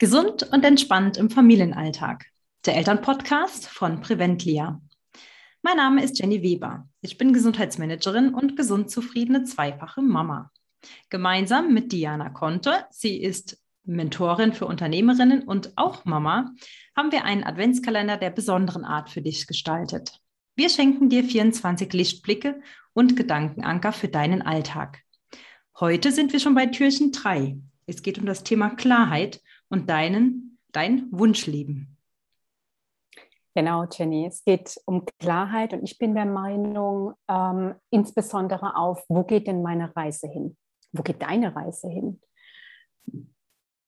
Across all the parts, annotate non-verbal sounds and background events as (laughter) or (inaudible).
Gesund und entspannt im Familienalltag. Der Elternpodcast von Preventlia. Mein Name ist Jenny Weber. Ich bin Gesundheitsmanagerin und gesund zufriedene zweifache Mama. Gemeinsam mit Diana Conte, sie ist Mentorin für Unternehmerinnen und auch Mama, haben wir einen Adventskalender der besonderen Art für dich gestaltet. Wir schenken dir 24 Lichtblicke und Gedankenanker für deinen Alltag. Heute sind wir schon bei Türchen 3. Es geht um das Thema Klarheit und deinen, dein Wunschleben. Genau, Jenny. Es geht um Klarheit und ich bin der Meinung, ähm, insbesondere auf, wo geht denn meine Reise hin? Wo geht deine Reise hin?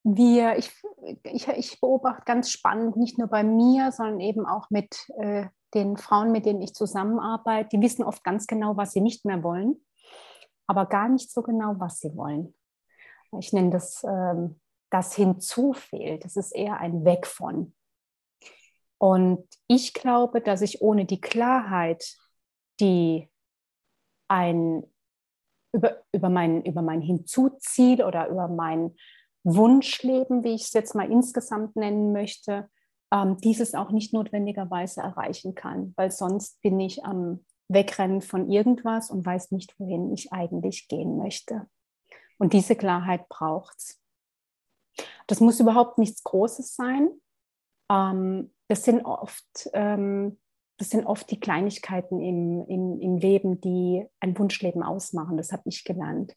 Wir, ich, ich, ich beobachte ganz spannend, nicht nur bei mir, sondern eben auch mit äh, den Frauen, mit denen ich zusammenarbeite. Die wissen oft ganz genau, was sie nicht mehr wollen, aber gar nicht so genau, was sie wollen. Ich nenne das ähm, das hinzufehlt. Es ist eher ein Weg von. Und ich glaube, dass ich ohne die Klarheit, die ein über, über, mein, über mein Hinzuziel oder über mein Wunschleben, wie ich es jetzt mal insgesamt nennen möchte, ähm, dieses auch nicht notwendigerweise erreichen kann, weil sonst bin ich am Wegrennen von irgendwas und weiß nicht, wohin ich eigentlich gehen möchte. Und diese Klarheit braucht es. Das muss überhaupt nichts Großes sein. Ähm, das, sind oft, ähm, das sind oft die Kleinigkeiten im, im, im Leben, die ein Wunschleben ausmachen. Das habe ich gelernt.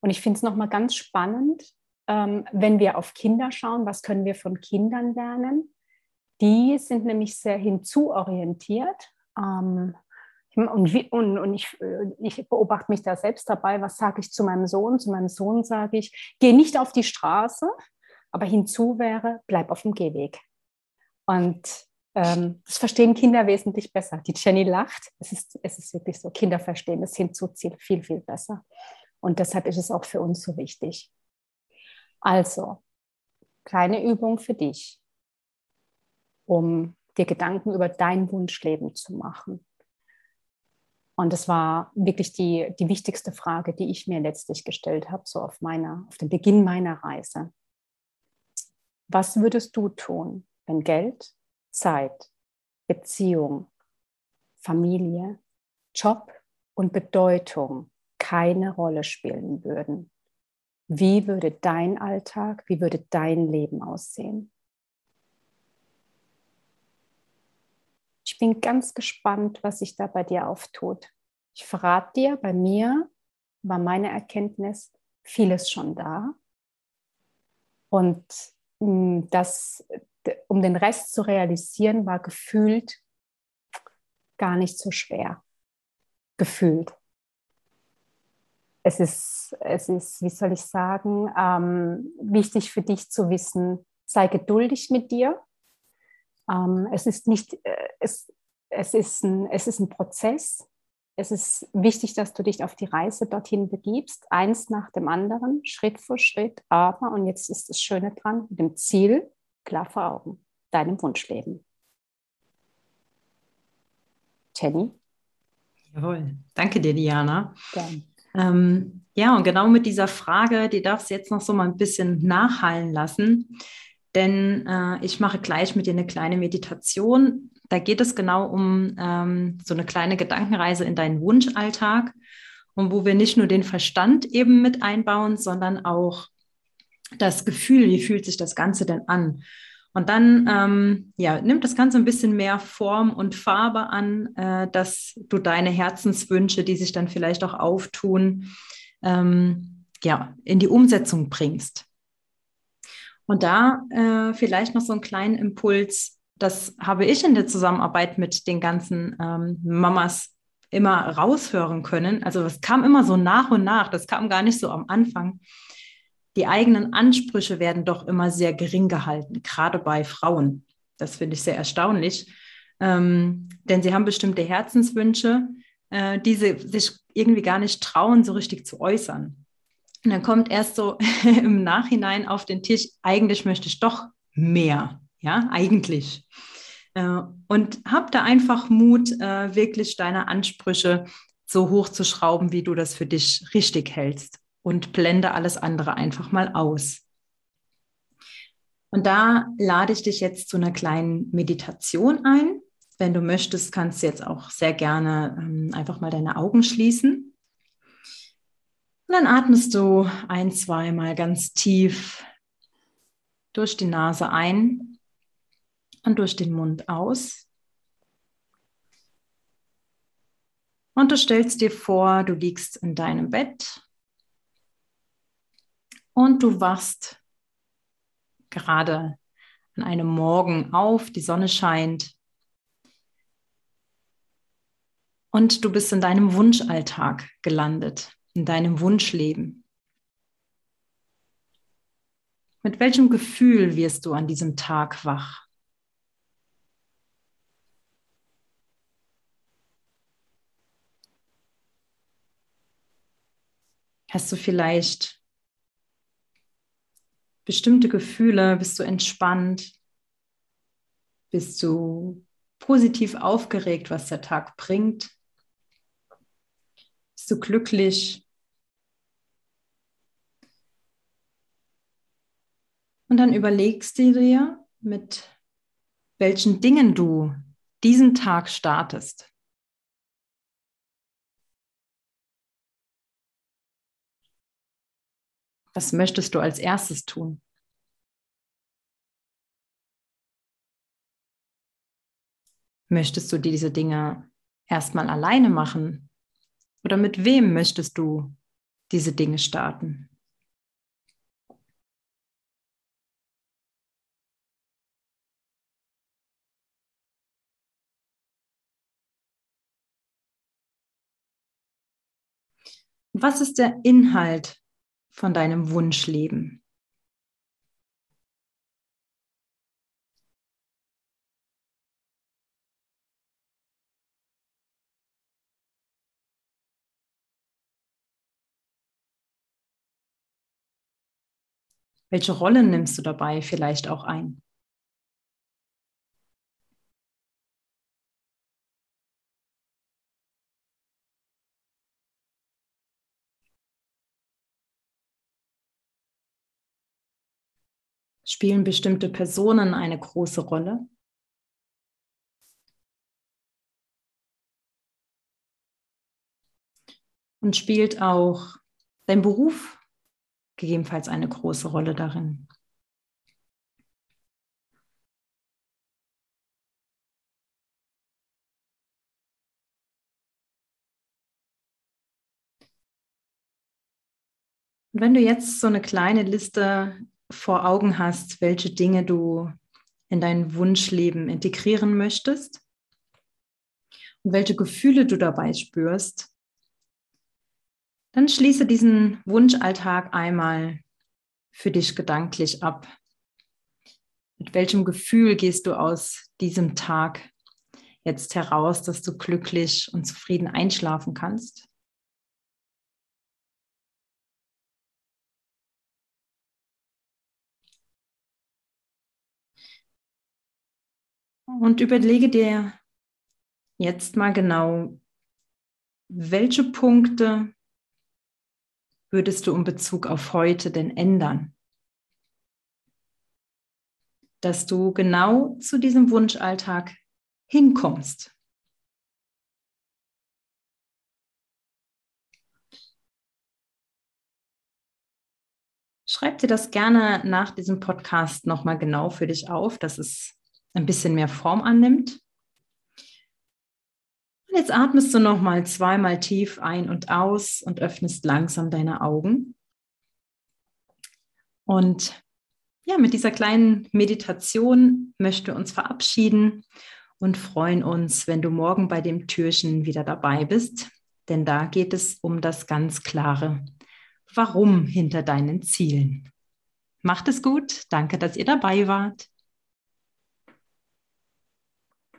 Und ich finde es nochmal ganz spannend, ähm, wenn wir auf Kinder schauen, was können wir von Kindern lernen? Die sind nämlich sehr hinzuorientiert. Ähm, und, wie, und, und ich, äh, ich, beobachte mich da selbst dabei, was sage ich zu meinem Sohn? Zu meinem Sohn sage ich, geh nicht auf die Straße, aber hinzu wäre, bleib auf dem Gehweg. Und ähm, das verstehen Kinder wesentlich besser. Die Jenny lacht. Es ist, es ist wirklich so, Kinder verstehen das Hinzuziehen viel, viel besser. Und deshalb ist es auch für uns so wichtig. Also, kleine Übung für dich, um dir Gedanken über dein Wunschleben zu machen. Und das war wirklich die, die wichtigste Frage, die ich mir letztlich gestellt habe, so auf, meiner, auf den Beginn meiner Reise. Was würdest du tun, wenn Geld, Zeit, Beziehung, Familie, Job und Bedeutung keine Rolle spielen würden? Wie würde dein Alltag, wie würde dein Leben aussehen? Bin ganz gespannt, was sich da bei dir auftut. Ich verrate dir, bei mir war meine Erkenntnis vieles schon da. Und hm, das, um den Rest zu realisieren, war gefühlt gar nicht so schwer. Gefühlt. Es ist, es ist, wie soll ich sagen, ähm, wichtig für dich zu wissen, sei geduldig mit dir. Ähm, es ist nicht, äh, es, es, ist ein, es ist ein Prozess. Es ist wichtig, dass du dich auf die Reise dorthin begibst, eins nach dem anderen, Schritt für Schritt. Aber, und jetzt ist das Schöne dran, mit dem Ziel klar vor Augen, deinem Wunschleben. Jenny? Jawohl, danke dir, Diana. Ähm, ja, und genau mit dieser Frage, die darfst du jetzt noch so mal ein bisschen nachhallen lassen. Denn äh, ich mache gleich mit dir eine kleine Meditation. Da geht es genau um ähm, so eine kleine Gedankenreise in deinen Wunschalltag und wo wir nicht nur den Verstand eben mit einbauen, sondern auch das Gefühl, wie fühlt sich das Ganze denn an? Und dann ähm, ja, nimmt das Ganze ein bisschen mehr Form und Farbe an, äh, dass du deine Herzenswünsche, die sich dann vielleicht auch auftun, ähm, ja, in die Umsetzung bringst. Und da äh, vielleicht noch so einen kleinen Impuls, das habe ich in der Zusammenarbeit mit den ganzen ähm, Mamas immer raushören können. Also es kam immer so nach und nach, das kam gar nicht so am Anfang. Die eigenen Ansprüche werden doch immer sehr gering gehalten, gerade bei Frauen. Das finde ich sehr erstaunlich, ähm, denn sie haben bestimmte Herzenswünsche, äh, die sie sich irgendwie gar nicht trauen, so richtig zu äußern. Und dann kommt erst so (laughs) im Nachhinein auf den Tisch, eigentlich möchte ich doch mehr, ja, eigentlich. Äh, und hab da einfach Mut, äh, wirklich deine Ansprüche so hoch zu schrauben, wie du das für dich richtig hältst und blende alles andere einfach mal aus. Und da lade ich dich jetzt zu einer kleinen Meditation ein. Wenn du möchtest, kannst du jetzt auch sehr gerne ähm, einfach mal deine Augen schließen. Und dann atmest du ein, zweimal ganz tief durch die Nase ein und durch den Mund aus. Und du stellst dir vor, du liegst in deinem Bett und du wachst gerade an einem Morgen auf, die Sonne scheint und du bist in deinem Wunschalltag gelandet, in deinem Wunschleben. Mit welchem Gefühl wirst du an diesem Tag wach? Hast du vielleicht bestimmte Gefühle? Bist du entspannt? Bist du positiv aufgeregt, was der Tag bringt? Bist du glücklich? Und dann überlegst du dir, mit welchen Dingen du diesen Tag startest. Was möchtest du als erstes tun? Möchtest du diese Dinge erstmal alleine machen? Oder mit wem möchtest du diese Dinge starten? Was ist der Inhalt von deinem Wunschleben. Welche Rolle nimmst du dabei vielleicht auch ein? Spielen bestimmte Personen eine große Rolle? Und spielt auch dein Beruf gegebenenfalls eine große Rolle darin? Und wenn du jetzt so eine kleine Liste vor Augen hast, welche Dinge du in dein Wunschleben integrieren möchtest und welche Gefühle du dabei spürst, dann schließe diesen Wunschalltag einmal für dich gedanklich ab. Mit welchem Gefühl gehst du aus diesem Tag jetzt heraus, dass du glücklich und zufrieden einschlafen kannst? Und überlege dir jetzt mal genau, welche Punkte würdest du in Bezug auf heute denn ändern? Dass du genau zu diesem Wunschalltag hinkommst. Schreib dir das gerne nach diesem Podcast nochmal genau für dich auf. Das ist ein bisschen mehr Form annimmt. Und jetzt atmest du nochmal zweimal tief ein und aus und öffnest langsam deine Augen. Und ja, mit dieser kleinen Meditation möchten wir uns verabschieden und freuen uns, wenn du morgen bei dem Türchen wieder dabei bist, denn da geht es um das ganz klare Warum hinter deinen Zielen. Macht es gut, danke, dass ihr dabei wart.